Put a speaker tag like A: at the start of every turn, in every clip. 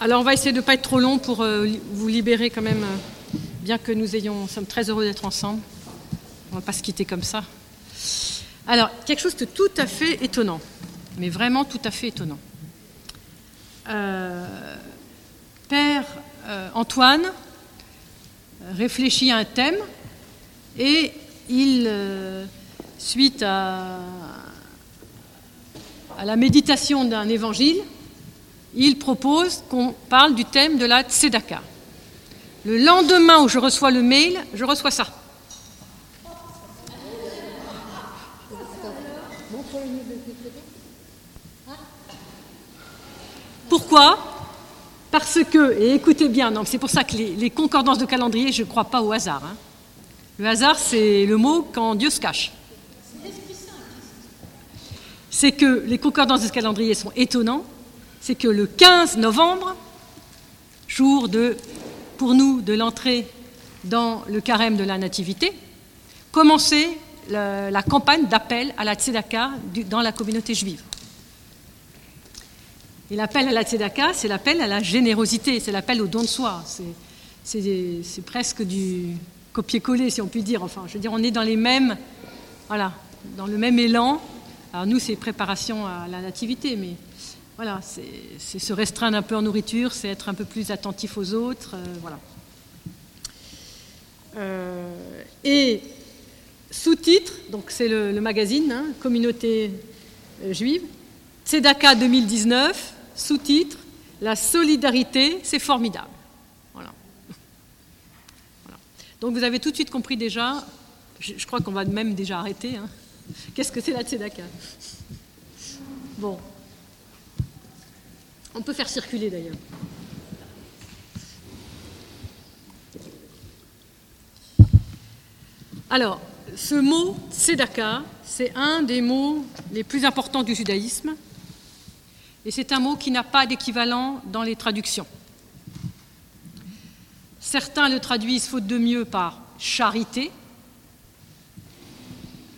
A: Alors on va essayer de ne pas être trop long pour euh, vous libérer quand même, euh, bien que nous ayons, sommes très heureux d'être ensemble. On ne va pas se quitter comme ça. Alors, quelque chose de tout à fait étonnant, mais vraiment tout à fait étonnant. Euh, Père Antoine réfléchit à un thème et il, suite à, à la méditation d'un évangile, il propose qu'on parle du thème de la tzedaka. Le lendemain où je reçois le mail, je reçois ça. Pourquoi? Parce que, et écoutez bien, c'est pour ça que les, concordances de calendrier, je ne crois pas au hasard. Hein. Le hasard, c'est le mot quand Dieu se cache. C'est que les concordances de calendrier sont étonnants c'est que le 15 novembre, jour de, pour nous de l'entrée dans le carême de la Nativité, commençait la, campagne d'appel à la tzedaka dans la communauté juive. Et l'appel à la tzedaka, c'est l'appel à la générosité, c'est l'appel au don de soi. C'est presque du copier-coller, si on peut dire. Enfin, je veux dire, on est dans les mêmes, voilà, dans le même élan. Alors nous, c'est préparation à la nativité, mais voilà, c'est se restreindre un peu en nourriture, c'est être un peu plus attentif aux autres. Euh, voilà. Euh, et sous-titre, donc c'est le, magazine, hein, Communauté euh, juive, Tzedaka 2019, sous-titre, La solidarité, c'est formidable. Voilà. Donc vous avez tout de suite compris déjà, je, crois qu'on va même déjà arrêter, hein. qu'est-ce que c'est la Tzedaka? Bon, on peut faire circuler d'ailleurs. Alors, ce mot tzedaka, c'est un des mots les plus importants du judaïsme, et c'est un mot qui n'a pas d'équivalent dans les traductions. Certains le traduisent faute de mieux par charité,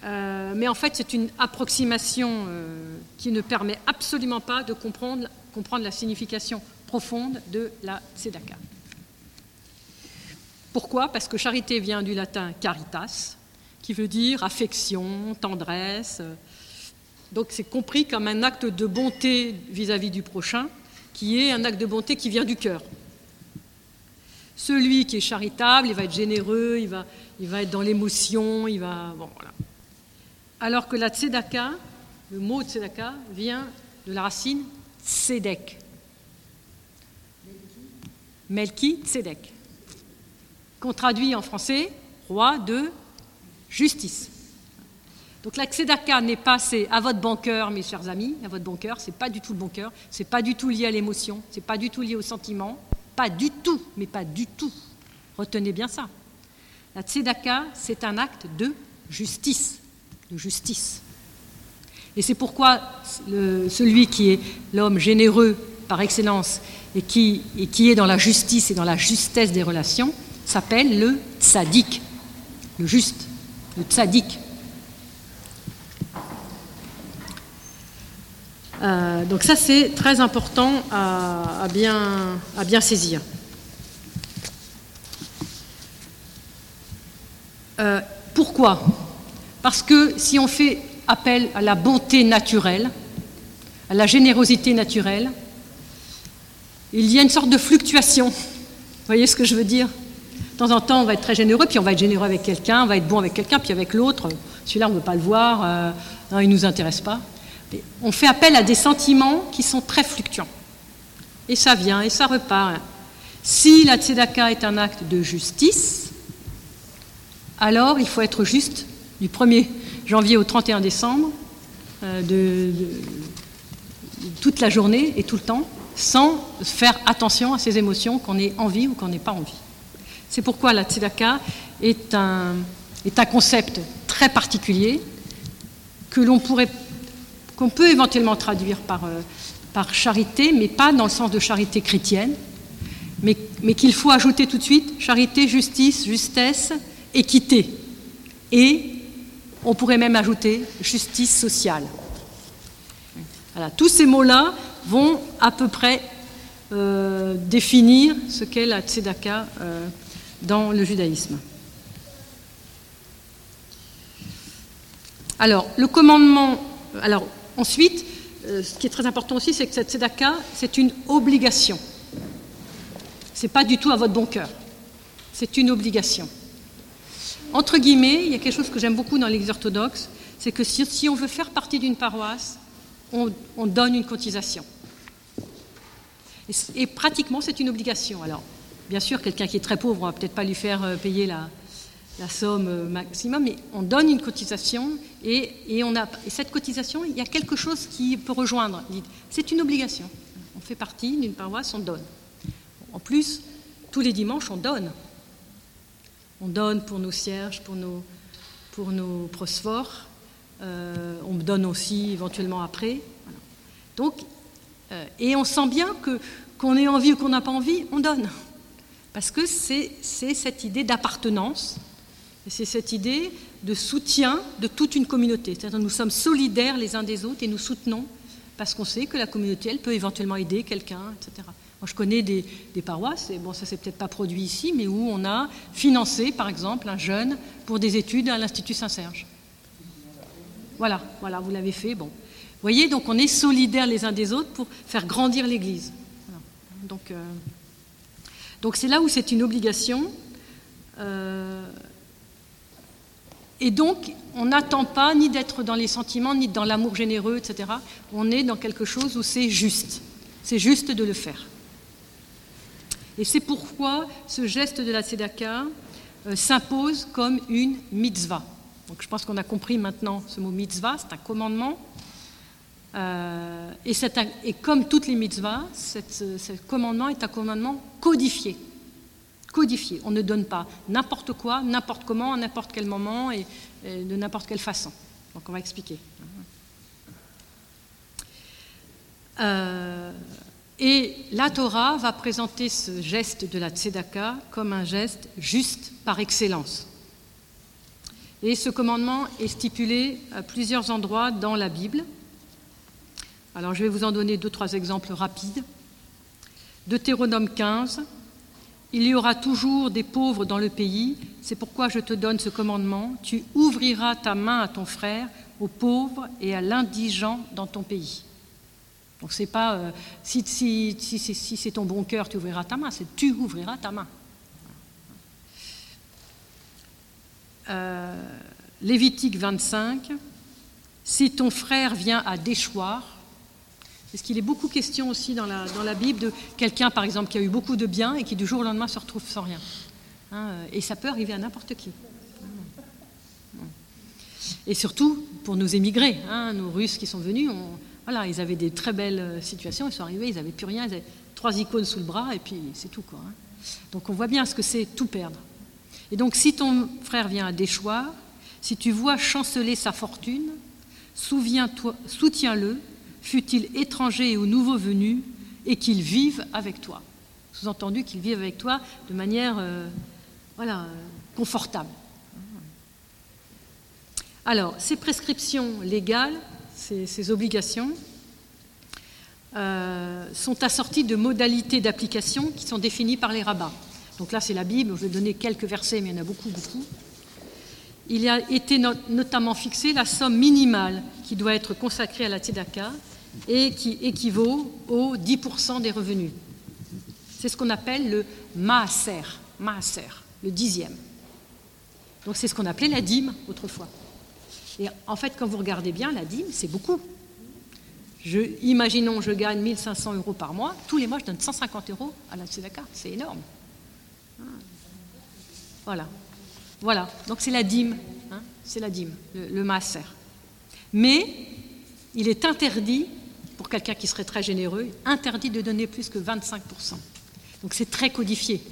A: euh, mais en fait c'est une approximation euh, qui ne permet absolument pas de comprendre comprendre la signification profonde de la tzedaka. Pourquoi? Parce que charité vient du latin caritas, qui veut dire affection, tendresse. Donc c'est compris comme un acte de bonté vis-à-vis du prochain, qui est un acte de bonté qui vient du cœur. Celui qui est charitable, il va être généreux, il va, il va être dans l'émotion, il va. Bon, voilà. Alors que la tzedaka, le mot tzedaka, vient de la racine Tzedek. Melki Tzedek. Qu'on traduit en français roi de justice. Donc la tzedaka n'est pas c'est à votre bon cœur, mes chers amis, à votre bon cœur, c'est pas du tout le bon cœur, c'est pas du tout lié à l'émotion, c'est pas du tout lié au sentiment, pas du tout, mais pas du tout. Retenez bien ça. La tzedaka, c'est un acte de justice, de justice. Et c'est pourquoi celui qui est l'homme généreux par excellence et qui, est dans la justice et dans la justesse des relations s'appelle le tzaddik, le juste, le tzaddik. Euh, donc ça c'est très important à, bien, saisir. Euh, pourquoi? Parce que si on fait appelle à la bonté naturelle, à la générosité naturelle. Il y a une sorte de fluctuation. Vous voyez ce que je veux dire? De temps en temps, on va être très généreux, puis on va être généreux avec quelqu'un, on va être bon avec quelqu'un, puis avec l'autre, celui-là, on ne veut pas le voir, euh, il ne nous intéresse pas. on fait appel à des sentiments qui sont très fluctuants. Et ça vient, et ça repart. Si la tzedaka est un acte de justice, alors il faut être juste du premier janvier au 31 décembre, euh, de, toute la journée et tout le temps, sans faire attention à ces émotions qu'on ait envie ou qu'on n'ait pas envie. C'est pourquoi la tzedaka est un, est un concept très particulier que l'on pourrait qu'on peut éventuellement traduire par, euh, par charité, mais pas dans le sens de charité chrétienne, mais, mais qu'il faut ajouter tout de suite charité, justice, justesse, équité et on pourrait même ajouter justice sociale. tous ces mots-là vont à peu près euh, définir ce qu'est la tzedaka euh, dans le judaïsme. Alors, le commandement. Alors, ensuite, euh, ce qui est très important aussi, c'est que cette tzedaka, c'est une obligation. Ce n'est pas du tout à votre bon cœur. C'est une obligation. Entre guillemets, il y a quelque chose que j'aime beaucoup dans l'Église orthodoxe, c'est que si, on veut faire partie d'une paroisse, on, donne une cotisation. Et, pratiquement, c'est une obligation. Alors, bien sûr, quelqu'un qui est très pauvre, on ne va peut-être pas lui faire euh, payer la, somme euh, maximum, mais on donne une cotisation et, cette cotisation, il y a quelque chose qui peut rejoindre. C'est une obligation. On fait partie d'une paroisse, on donne. En plus, tous les dimanches, on donne. On donne pour nos cierges, pour nos, pour nos prosphores. Euh, on donne aussi éventuellement après. Donc, euh, et on sent bien que qu'on ait envie ou qu'on n'a pas envie, on donne. Parce que c'est cette idée d'appartenance, c'est cette idée de soutien de toute une communauté. C'est-à-dire nous sommes solidaires les uns des autres et nous soutenons parce qu'on sait que la communauté, elle peut éventuellement aider quelqu'un, etc. Je connais des, paroisses, et bon, ça s'est peut-être pas produit ici, mais où on a financé, par exemple, un jeune pour des études à l'Institut Saint-Serge. Voilà, voilà, vous l'avez fait, bon. Vous voyez, donc on est solidaires les uns des autres pour faire grandir l'Église. Donc, euh, donc c'est là où c'est une obligation. Euh, et donc, on n'attend pas ni d'être dans les sentiments, ni dans l'amour généreux, etc. On est dans quelque chose où c'est juste. C'est juste de le faire. Et c'est pourquoi ce geste de la tzedaka euh, s'impose comme une mitzvah. Donc je pense qu'on a compris maintenant ce mot mitzvah, c'est un commandement. Euh, et, comme toutes les mitzvahs, ce commandement est un commandement codifié. Codifié. On ne donne pas n'importe quoi, n'importe comment, à n'importe quel moment et, de n'importe quelle façon. Donc on va expliquer. Euh, et la Torah va présenter ce geste de la tzedaka comme un geste juste par excellence. Et ce commandement est stipulé à plusieurs endroits dans la Bible. Alors je vais vous en donner deux, trois exemples rapides. Deutéronome 15, Il y aura toujours des pauvres dans le pays, c'est pourquoi je te donne ce commandement, tu ouvriras ta main à ton frère, aux pauvres et à l'indigent dans ton pays. Donc c'est pas euh, si, c'est ton bon cœur, tu ouvriras ta main, c'est tu ouvriras ta main. Euh, Lévitique 25, si ton frère vient à déchoir, parce qu'il est beaucoup question aussi dans la, Bible de quelqu'un, par exemple, qui a eu beaucoup de biens et qui du jour au lendemain se retrouve sans rien? Hein, euh, et ça peut arriver à n'importe qui. Et surtout pour nos émigrés, hein, nos Russes qui sont venus, on, voilà, ils avaient des très belles euh, situations, ils sont arrivés, ils n'avaient plus rien, ils avaient trois icônes sous le bras, et puis c'est tout. Hein. Donc on voit bien ce que c'est tout perdre. Et donc si ton frère vient à déchoir, si tu vois chanceler sa fortune, soutiens-le, fût-il étranger ou nouveau venu, et qu'il vive avec toi. Sous-entendu qu'il vive avec toi de manière euh, voilà, confortable. Alors, ces prescriptions légales ces, obligations euh, sont assorties de modalités d'application qui sont définies par les rabbins. Donc là, c'est la Bible, je vais donner quelques versets, mais il y en a beaucoup, beaucoup. Il a été notamment fixé la somme minimale qui doit être consacrée à la tzedaka et qui équivaut aux 10% des revenus. C'est ce qu'on appelle le maaser, maaser, le dixième. Donc c'est ce qu'on appelait la dîme autrefois. Et en fait, quand vous regardez bien, la dîme, c'est beaucoup. Je, imaginons, je gagne 1500 euros par mois, tous les mois, je donne 150 euros à la Tzedaka. C'est énorme. Voilà. Voilà. Donc c'est la dîme. Hein. c'est la dîme, le, le maaser. Mais il est interdit, pour quelqu'un qui serait très généreux, interdit de donner plus que 25%. Donc c'est très codifié.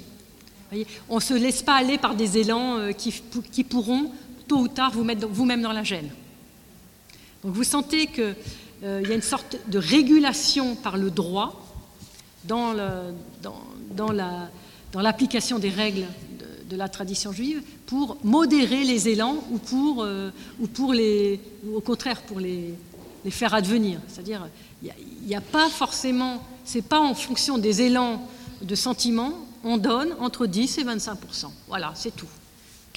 A: on ne se laisse pas aller par des élans euh, qui pourront tôt ou tard vous mettre vous-même dans la gêne. Donc vous sentez qu'il euh, y a une sorte de régulation par le droit dans, l'application des règles de, la tradition juive pour modérer les élans ou pour, euh, ou pour les, au contraire pour les, faire advenir. C'est-à-dire, il n'y a, pas forcément, c'est pas en fonction des élans de sentiments, on donne entre 10 et 25 Voilà, c'est tout.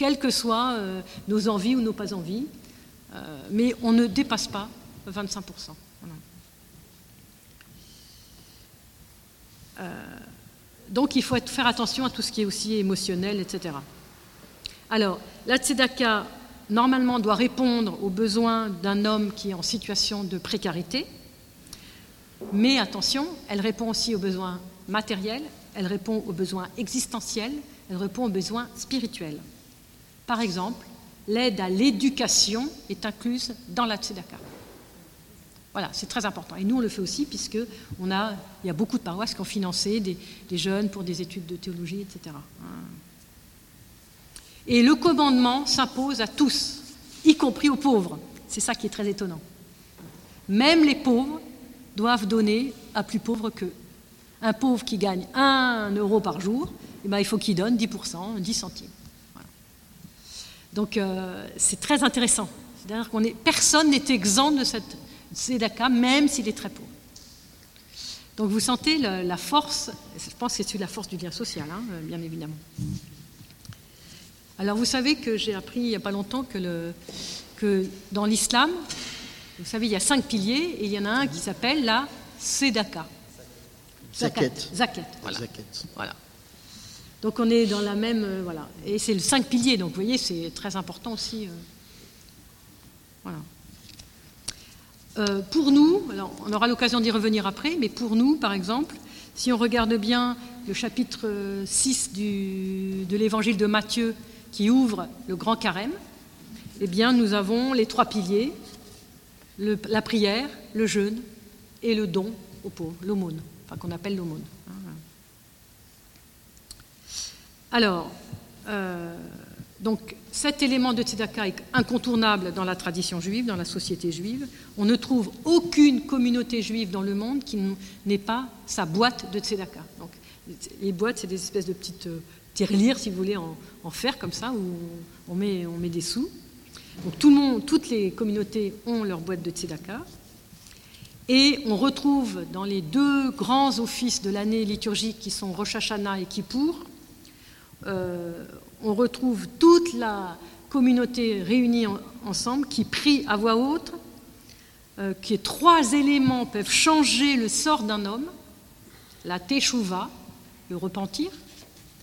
A: Quelles que soient euh, nos envies ou nos pas envies, euh, mais on ne dépasse pas 25% euh, donc il faut faire attention à tout ce qui est aussi émotionnel, etc. Alors, la tzedaka, normalement, doit répondre aux besoins d'un homme qui est en situation de précarité, mais attention, elle répond aussi aux besoins matériels, elle répond aux besoins existentiels, elle répond aux besoins spirituels. Par exemple, l'aide à l'éducation est incluse dans la tzedaka. Voilà, c'est très important. Et nous, on le fait aussi, puisque on a, il y a beaucoup de paroisses qui ont financé des, jeunes pour des études de théologie, etc. Et le commandement s'impose à tous, y compris aux pauvres. C'est ça qui est très étonnant. Même les pauvres doivent donner à plus pauvres qu'eux. Un pauvre qui gagne 1 euro par jour, eh ben, il faut qu'il donne 10%, 10 centimes. Donc euh, c'est très intéressant. C'est-à-dire qu'on est, personne n'est exempt de cette tzedaka, même s'il est très pauvre. Donc vous sentez la, force, je pense que c'est la force du lien social, hein, bien évidemment. Alors vous savez que j'ai appris il n'y a pas longtemps que, le, que dans l'islam, vous savez, il y a cinq piliers et il y en a un qui s'appelle la tzedaka.
B: Zakat.
A: Zakat, voilà. voilà. Donc on est dans la même. Euh, voilà. Et c'est le cinq piliers, donc vous voyez, c'est très important aussi. Euh, voilà. Euh, pour nous, on aura l'occasion d'y revenir après, mais pour nous, par exemple, si on regarde bien le chapitre 6 du, de l'évangile de Matthieu qui ouvre le grand carême, eh bien nous avons les trois piliers la prière, le jeûne et le don aux pauvres, l'aumône, enfin qu'on appelle l'aumône. Hein, Alors, euh, donc cet élément de tzedaka est incontournable dans la tradition juive, dans la société juive. On ne trouve aucune communauté juive dans le monde qui n'ait pas sa boîte de tzedaka. Donc, les boîtes, c'est des espèces de petites euh, tirelires, si vous voulez, en, fer comme ça, où on met, des sous. Donc toutes les communautés ont leur boîte de tzedaka. Et on retrouve dans les deux grands offices de l'année liturgique qui sont Rosh Hashanah et Kippour, on retrouve toute la communauté réunie ensemble qui prie à voix haute, euh, que trois éléments peuvent changer le sort d'un homme la teshuva, le repentir,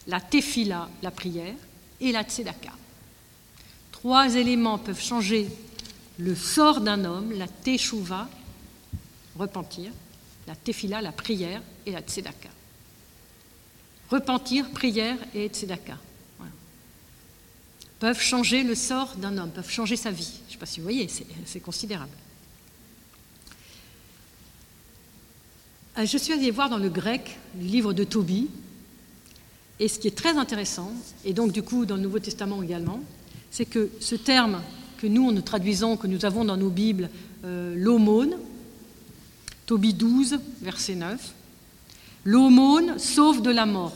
A: la tefila, la prière, et la tzedaka. Trois éléments peuvent changer le sort d'un homme, la teshuva, repentir, la tefila, la prière, et la tzedaka. Repentir, prière et tzedaka. Peuvent changer le sort d'un homme, peuvent changer sa vie. Je ne sais pas si vous voyez, c'est considérable. Euh, je suis allée voir dans le grec le livre de Tobie, et ce qui est très intéressant, et donc du coup dans le Nouveau Testament également, c'est que ce terme que nous, nous traduisons, que nous avons dans nos Bibles, euh, l'aumône, Tobie 12, verset 9, l'aumône sauve de la mort.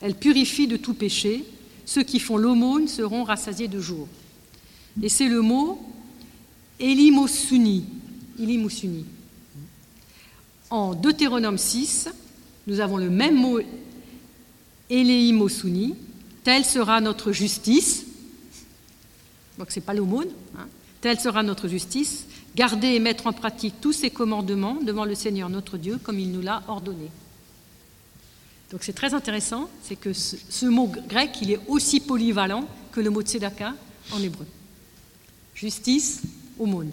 A: Elle purifie de tout péché. Ceux qui font l'aumône seront rassasiés de jour. Et c'est le mot Elimosuni. Elimosuni. En Deutéronome 6, nous avons le même mot Eleimosuni. Telle sera notre justice donc ce n'est pas l'aumône. Hein. Telle sera notre justice, garder et mettre en pratique tous ces commandements devant le Seigneur notre Dieu comme il nous l'a ordonné. Donc c'est très intéressant, c'est que ce, mot grec, il est aussi polyvalent que le mot tzedaka en hébreu. Justice, aumône.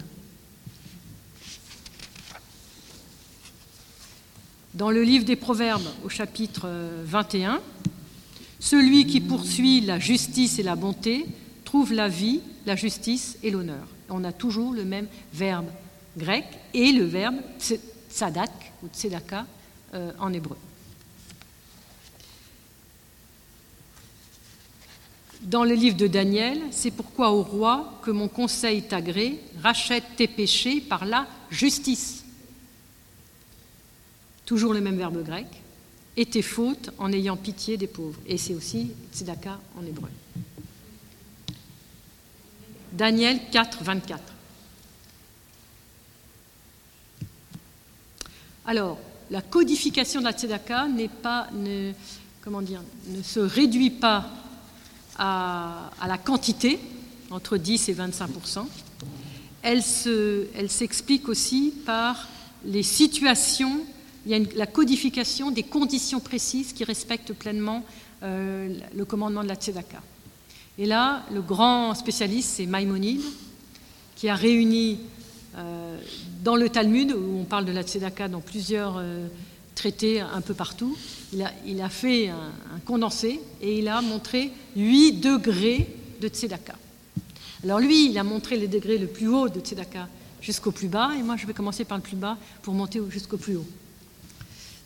A: Dans le livre des Proverbes, au chapitre 21, euh, celui qui poursuit la justice et la bonté trouve la vie, la justice et l'honneur. On a toujours le même verbe grec et le verbe tzadak ou tzedaka euh, en hébreu. Dans le livre de Daniel, c'est pourquoi au roi que mon conseil t'agrée, rachète tes péchés par la justice. Toujours le même verbe grec, et tes fautes en ayant pitié des pauvres. Et c'est aussi tzedaka en hébreu. Daniel 4, 24. Alors, la codification de la tzedaka n'est pas, ne, ne se réduit pas à, la quantité, entre 10 et 25 elle, se, elle s'explique aussi par les situations, il y a la codification des conditions précises qui respectent pleinement euh, le commandement de la tzedaka. Et là, le grand spécialiste, c'est Maïmonide, qui a réuni euh, dans le Talmud, où on parle de la tzedaka dans plusieurs euh, traités un peu partout, il a, il a fait un, condensé et il a montré 8 degrés de tzedaka. Alors lui, il a montré les degrés le plus haut de tzedaka jusqu'au plus bas, et moi je vais commencer par le plus bas pour monter jusqu'au plus haut.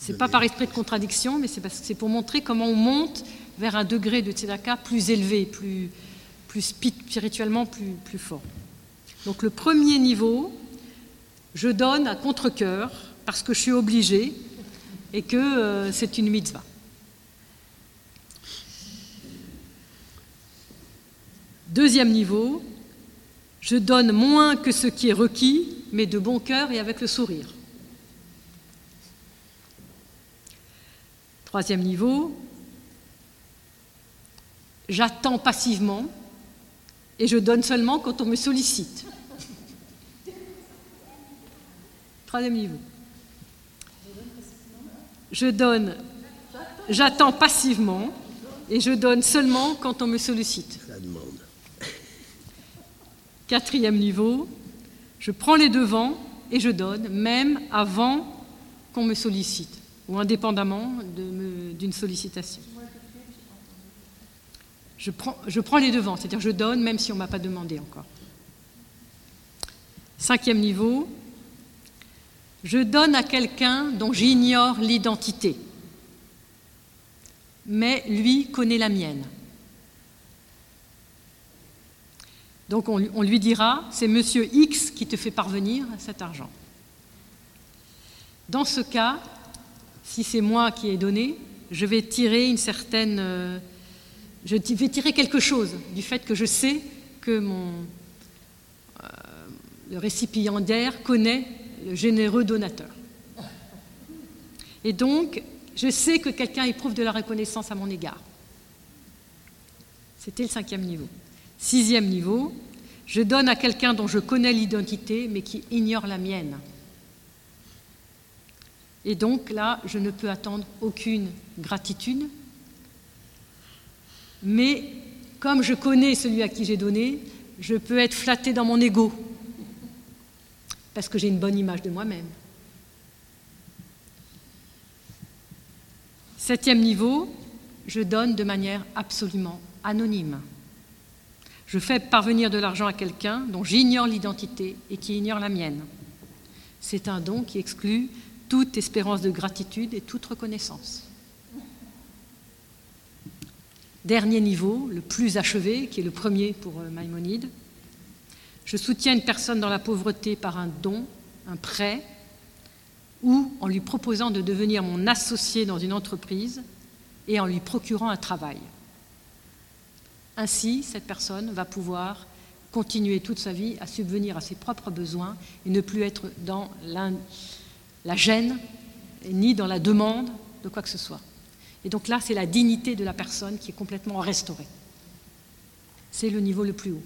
A: C'est pas par esprit de contradiction, mais c'est pour montrer comment on monte vers un degré de tzedaka plus élevé, plus, spirituellement plus, plus fort. Donc le premier niveau, je donne à contre-coeur parce que je suis obligé et que euh, c'est une mitzvah. Deuxième niveau, je donne moins que ce qui est requis, mais de bon cœur et avec le sourire. Troisième niveau, j'attends passivement et je donne seulement quand on me sollicite. Troisième niveau. Je donne, j'attends passivement et je donne seulement quand on me sollicite. Quatrième niveau, je prends les devants et je donne, même avant qu'on me sollicite, ou indépendamment d'une sollicitation. Je prends, les devants, c'est-à-dire je donne même si on ne m'a pas demandé encore. Cinquième niveau, je donne à quelqu'un dont j'ignore l'identité, mais lui connaît la mienne. Donc on, lui dira, c'est monsieur X qui te fait parvenir cet argent. Dans ce cas, si c'est moi qui ai donné, je vais tirer une certaine... Je vais tirer quelque chose du fait que je sais que mon, euh, le récipiendaire connaît le généreux donateur. Et donc, je sais que quelqu'un éprouve de la reconnaissance à mon égard. C'était le cinquième niveau. Sixième niveau, je donne à quelqu'un dont je connais l'identité, mais qui ignore la mienne. Et donc là, je ne peux attendre aucune gratitude, mais comme je connais celui à qui j'ai donné, je peux être flatté dans mon ego, parce que j'ai une bonne image de moi-même. Septième niveau, je donne de manière absolument anonyme. Je fais parvenir de l'argent à quelqu'un dont j'ignore l'identité et qui ignore la mienne. C'est un don qui exclut toute espérance de gratitude et toute reconnaissance. Dernier niveau, le plus achevé, qui est le premier pour euh, Maïmonide, je soutiens une personne dans la pauvreté par un don, un prêt, ou en lui proposant de devenir mon associé dans une entreprise et en lui procurant un travail. Ainsi, cette personne va pouvoir continuer toute sa vie à subvenir à ses propres besoins et ne plus être dans la gêne ni dans la demande de quoi que ce soit. Et donc là, c'est la dignité de la personne qui est complètement restaurée. C'est le niveau le plus haut.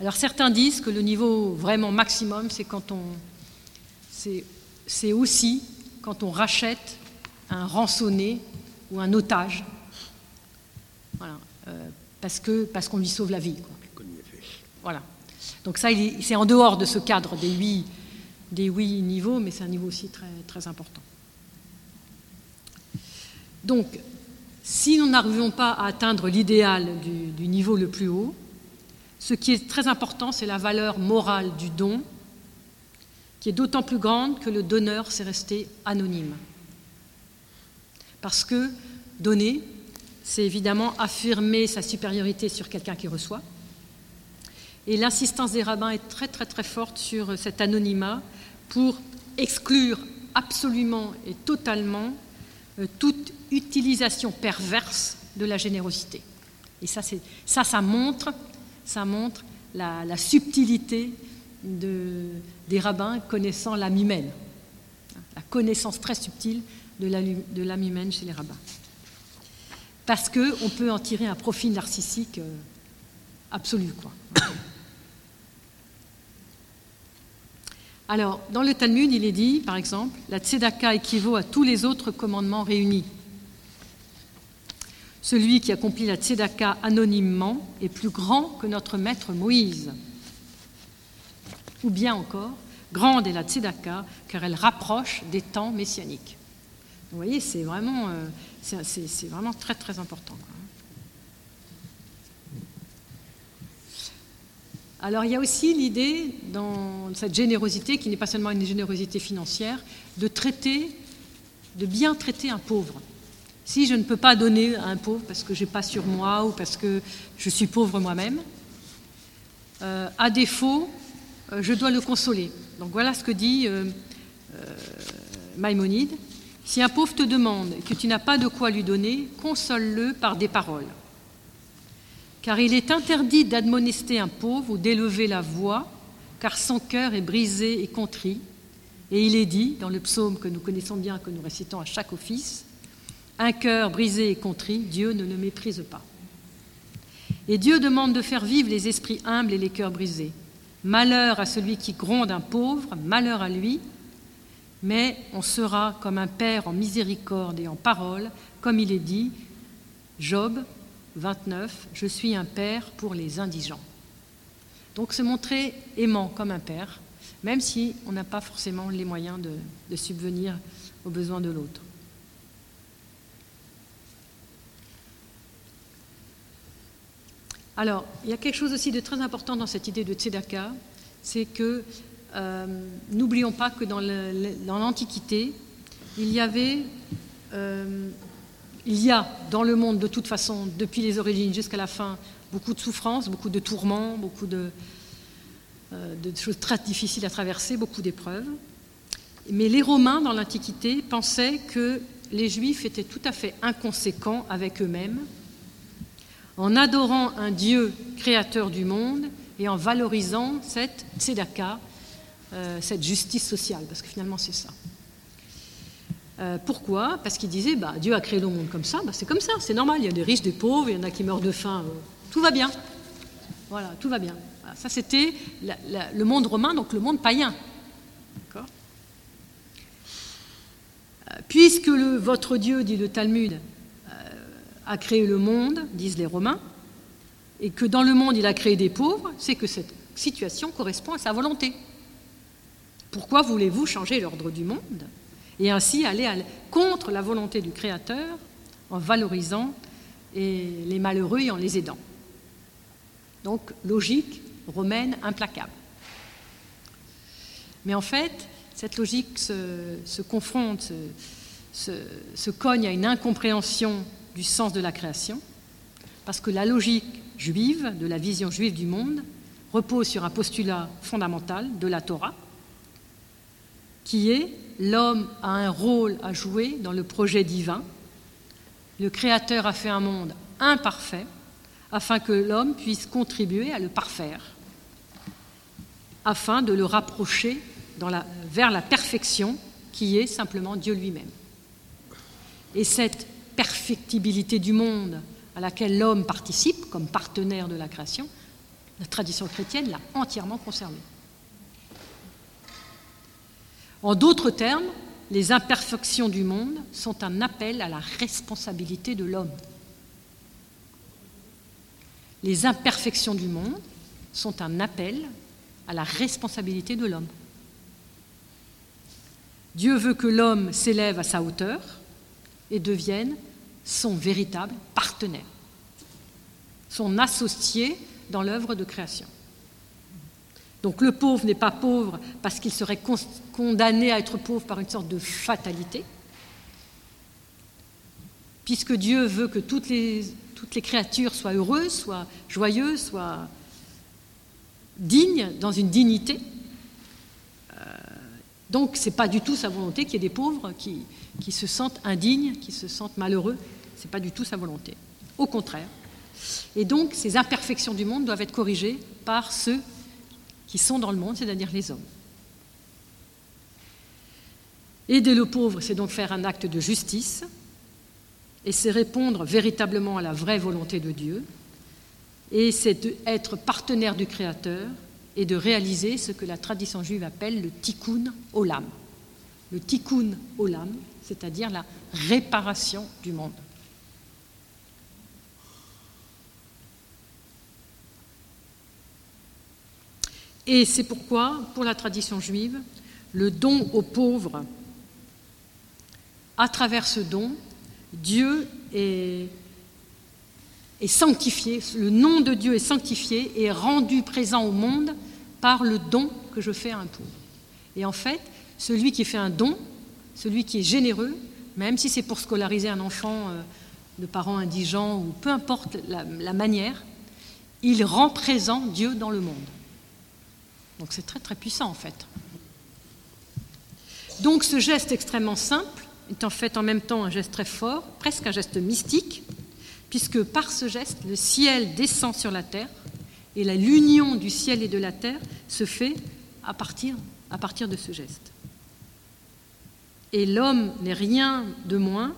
A: Alors certains disent que le niveau vraiment maximum, c'est quand on, c'est aussi quand on rachète un rançonné ou un otage. Voilà. Euh, parce qu'on parce qu'on lui sauve la vie. Voilà. Donc ça, c'est en dehors de ce cadre des huit, des huit niveaux, mais c'est un niveau aussi très, très important. Donc, si nous n'arrivons pas à atteindre l'idéal du, niveau le plus haut, ce qui est très important, c'est la valeur morale du don, qui est d'autant plus grande que le donneur s'est resté anonyme. Parce que donner, c'est évidemment affirmer sa supériorité sur quelqu'un qui reçoit. Et l'insistance des rabbins est très très très forte sur cet anonymat pour exclure absolument et totalement toute utilisation perverse de la générosité. Et ça, ça, ça montre, ça montre la, subtilité de, des rabbins connaissant l'âme humaine. la connaissance très subtile de l'âme humaine chez les rabbins. Parce qu'on peut en tirer un profit narcissique euh, absolu. Quoi. Alors, dans le Talmud, il est dit, par exemple, la tzedaka équivaut à tous les autres commandements réunis. Celui qui accomplit la tzedaka anonymement est plus grand que notre maître Moïse. Ou bien encore, grande est la tzedaka car elle rapproche des temps messianiques. Vous voyez, c'est vraiment, euh, c'est, vraiment très très important. Alors il y a aussi l'idée dans cette générosité, qui n'est pas seulement une générosité financière, de traiter, de bien traiter un pauvre. Si je ne peux pas donner à un pauvre parce que je n'ai pas sur moi ou parce que je suis pauvre moi-même, euh, à défaut, euh, je dois le consoler. Donc voilà ce que dit Maïmonide. Si un pauvre te demande que tu n'as pas de quoi lui donner, console-le par des paroles. Car il est interdit d'admonester un pauvre ou d'élever la voix, car son cœur est brisé et contrit. Et il est dit, dans le psaume que nous connaissons bien, que nous récitons à chaque office, un cœur brisé et contrit, Dieu ne le méprise pas. Et Dieu demande de faire vivre les esprits humbles et les cœurs brisés. Malheur à celui qui gronde un pauvre, malheur à lui, mais on sera comme un père en miséricorde et en parole, comme il est dit, Job 29, je suis un père pour les indigents. Donc se montrer aimant comme un père, même si on n'a pas forcément les moyens de, subvenir aux besoins de l'autre. Alors, il y a quelque chose aussi de très important dans cette idée de tzedaka, c'est que euh, n'oublions pas que dans l'Antiquité, il y avait, euh, il y a dans le monde de toute façon, depuis les origines jusqu'à la fin, beaucoup de souffrances, beaucoup de tourments, beaucoup de, euh, de choses très difficiles à traverser, beaucoup d'épreuves. Mais les Romains, dans l'Antiquité, pensaient que les Juifs étaient tout à fait inconséquents avec eux-mêmes, en adorant un Dieu créateur du monde et en valorisant cette tzedaka, euh, cette justice sociale, parce que finalement c'est ça. Euh, pourquoi? Parce qu'il disait, bah, Dieu a créé le monde comme ça, bah, c'est comme ça, c'est normal, il y a des riches, des pauvres, il y en a qui meurent de faim, euh, tout va bien. Voilà, tout va bien. ça c'était le monde romain, donc le monde païen. Puisque le, votre Dieu, dit le Talmud, a créé le monde, disent les Romains, et que dans le monde il a créé des pauvres, c'est que cette situation correspond à sa volonté. Pourquoi voulez-vous changer l'ordre du monde? Et ainsi aller contre la volonté du Créateur en valorisant les malheureux et en les aidant Donc, logique romaine implacable. Mais en fait, cette logique se, confronte, se cogne à une incompréhension du sens de la création, parce que la logique juive, de la vision juive du monde, repose sur un postulat fondamental de la Torah, qui est l'homme a un rôle à jouer dans le projet divin. Le Créateur a fait un monde imparfait afin que l'homme puisse contribuer à le parfaire, afin de le rapprocher vers la perfection qui est simplement Dieu lui-même. Et cette perfectibilité du monde à laquelle l'homme participe comme partenaire de la création, la tradition chrétienne l'a entièrement conservée. En d'autres termes, les imperfections du monde sont un appel à la responsabilité de l'homme. Les imperfections du monde sont un appel à la responsabilité de l'homme. Dieu veut que l'homme s'élève à sa hauteur et devienne son véritable partenaire, son associé dans l'œuvre de création. Donc le pauvre n'est pas pauvre parce qu'il serait condamné à être pauvre par une sorte de fatalité, puisque Dieu veut que toutes les, créatures soient heureuses, soient joyeuses, soient dignes, dans une dignité. Euh, donc ce n'est pas du tout sa volonté qu'il y ait des pauvres qui, qui se sentent indignes, qui se sentent malheureux. Ce n'est pas du tout sa volonté. Au contraire. Et donc ces imperfections du monde doivent être corrigées par ceux qui sont dans le monde, c'est-à-dire les hommes. Aider le pauvre, c'est donc faire un acte de justice, et c'est répondre véritablement à la vraie volonté de Dieu, et c'est être partenaire du Créateur et de réaliser ce que la tradition juive appelle le tikkun olam. Le tikkun olam, c'est-à-dire la réparation du monde. Et c'est pourquoi, pour la tradition juive, le don aux pauvres, à travers ce don, Dieu est, sanctifié, le nom de Dieu est sanctifié et rendu présent au monde par le don que je fais à un pauvre. Et en fait, celui qui fait un don, celui qui est généreux, même si c'est pour scolariser un enfant euh, de parents indigents ou peu importe la manière, il rend présent Dieu dans le monde. Donc c'est très très puissant en fait. Donc ce geste extrêmement simple est en fait en même temps un geste très fort, presque un geste mystique, puisque par ce geste, le ciel descend sur la terre et l'union du ciel et de la terre se fait à partir, de ce geste. Et l'homme n'est rien de moins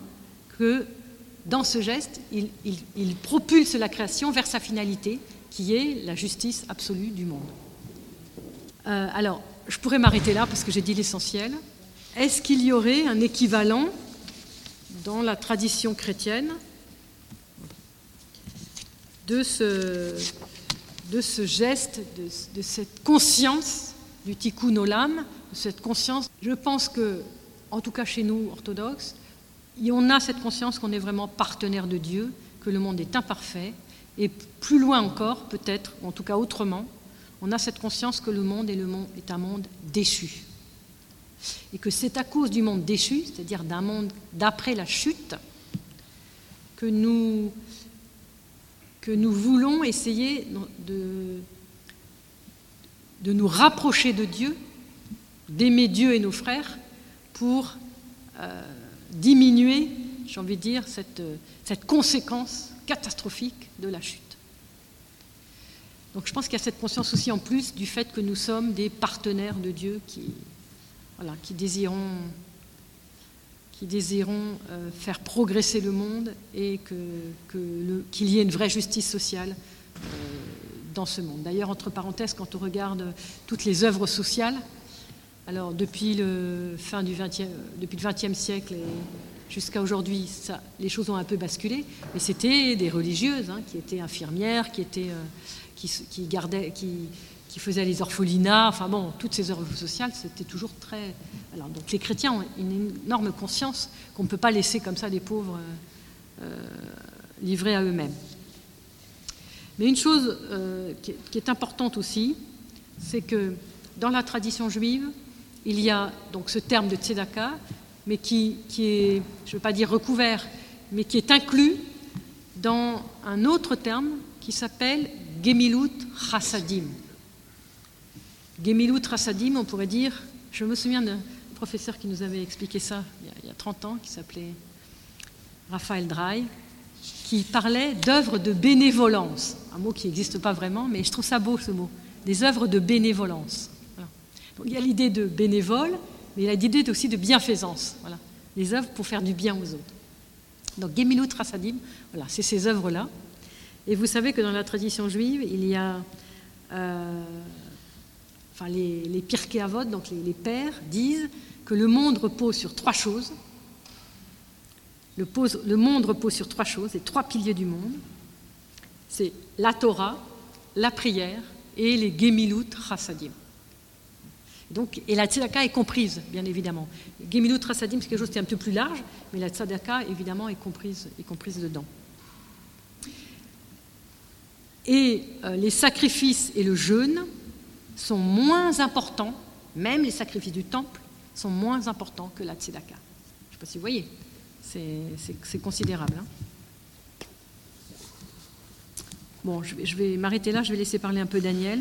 A: que dans ce geste, il propulse la création vers sa finalité, qui est la justice absolue du monde. Euh, alors, je pourrais m'arrêter là parce que j'ai dit l'essentiel. Est-ce qu'il y aurait un équivalent dans la tradition chrétienne de ce, geste, de, cette conscience du tikkun olam, de cette conscience? Je pense que, en tout cas chez nous, orthodoxes, on a cette conscience qu'on est vraiment partenaire de Dieu, que le monde est imparfait, et plus loin encore, peut-être, en tout cas autrement, on a cette conscience que le monde est, un monde déchu. Et que c'est à cause du monde déchu, c'est-à-dire d'un monde d'après la chute, que nous, voulons essayer de, nous rapprocher de Dieu, d'aimer Dieu et nos frères, pour euh, diminuer, j'ai envie de dire, cette conséquence catastrophique de la chute. Donc je pense qu'il y a cette conscience aussi en plus du fait que nous sommes des partenaires de Dieu qui, voilà, qui désirons, qui désirons euh, faire progresser le monde et qu'il y ait une vraie justice sociale euh, dans ce monde. D'ailleurs, entre parenthèses, quand on regarde toutes les œuvres sociales, alors depuis le fin du 20 depuis le XXe siècle et jusqu'à aujourd'hui, les choses ont un peu basculé, mais c'était des religieuses hein, qui étaient infirmières, euh, qui, faisait les orphelinats, enfin bon, toutes ces œuvres sociales, c'était toujours très. Donc les chrétiens ont une énorme conscience qu'on ne peut pas laisser comme ça des pauvres euh, euh, livrés à eux-mêmes. Mais une chose qui, est, importante aussi, c'est que dans la tradition juive, il y a donc ce terme de tzedaka, mais qui, est, je ne veux pas dire recouvert, mais qui est inclus dans un autre terme qui s'appelle Gemilut Chassadim. Gemilut Chassadim, on pourrait dire, je me souviens d'un professeur qui nous avait expliqué ça il y a, 30 ans, qui s'appelait Raphaël Drey, qui parlait d'œuvres de bénévolence. Un mot qui n'existe pas vraiment, mais je trouve ça beau ce mot. Des œuvres de bénévolence. Donc, il y a l'idée de bénévole, mais il y a l'idée aussi de bienfaisance. Voilà. Les œuvres pour faire du bien aux autres. Donc Gemilut Chassadim, voilà, c'est ces œuvres-là. Et vous savez que dans la tradition juive, il y a euh, les, les Avot, donc les, pères, disent que le monde repose sur trois choses. Le, le, monde repose sur trois choses, les trois piliers du monde. C'est la Torah, la prière et les Gemilut Chassadim. Et la tzedaka est comprise, bien évidemment. Gemilut Chassadim, c'est quelque chose qui est un peu plus large, mais la tzedaka, évidemment, est comprise, est comprise dedans. Et euh, les sacrifices et le jeûne sont moins importants, même les sacrifices du temple sont moins importants que la tzedaka. Je ne sais pas si vous voyez, c'est considérable. Hein. bon, je vais m'arrêter là, je vais laisser parler un peu Daniel.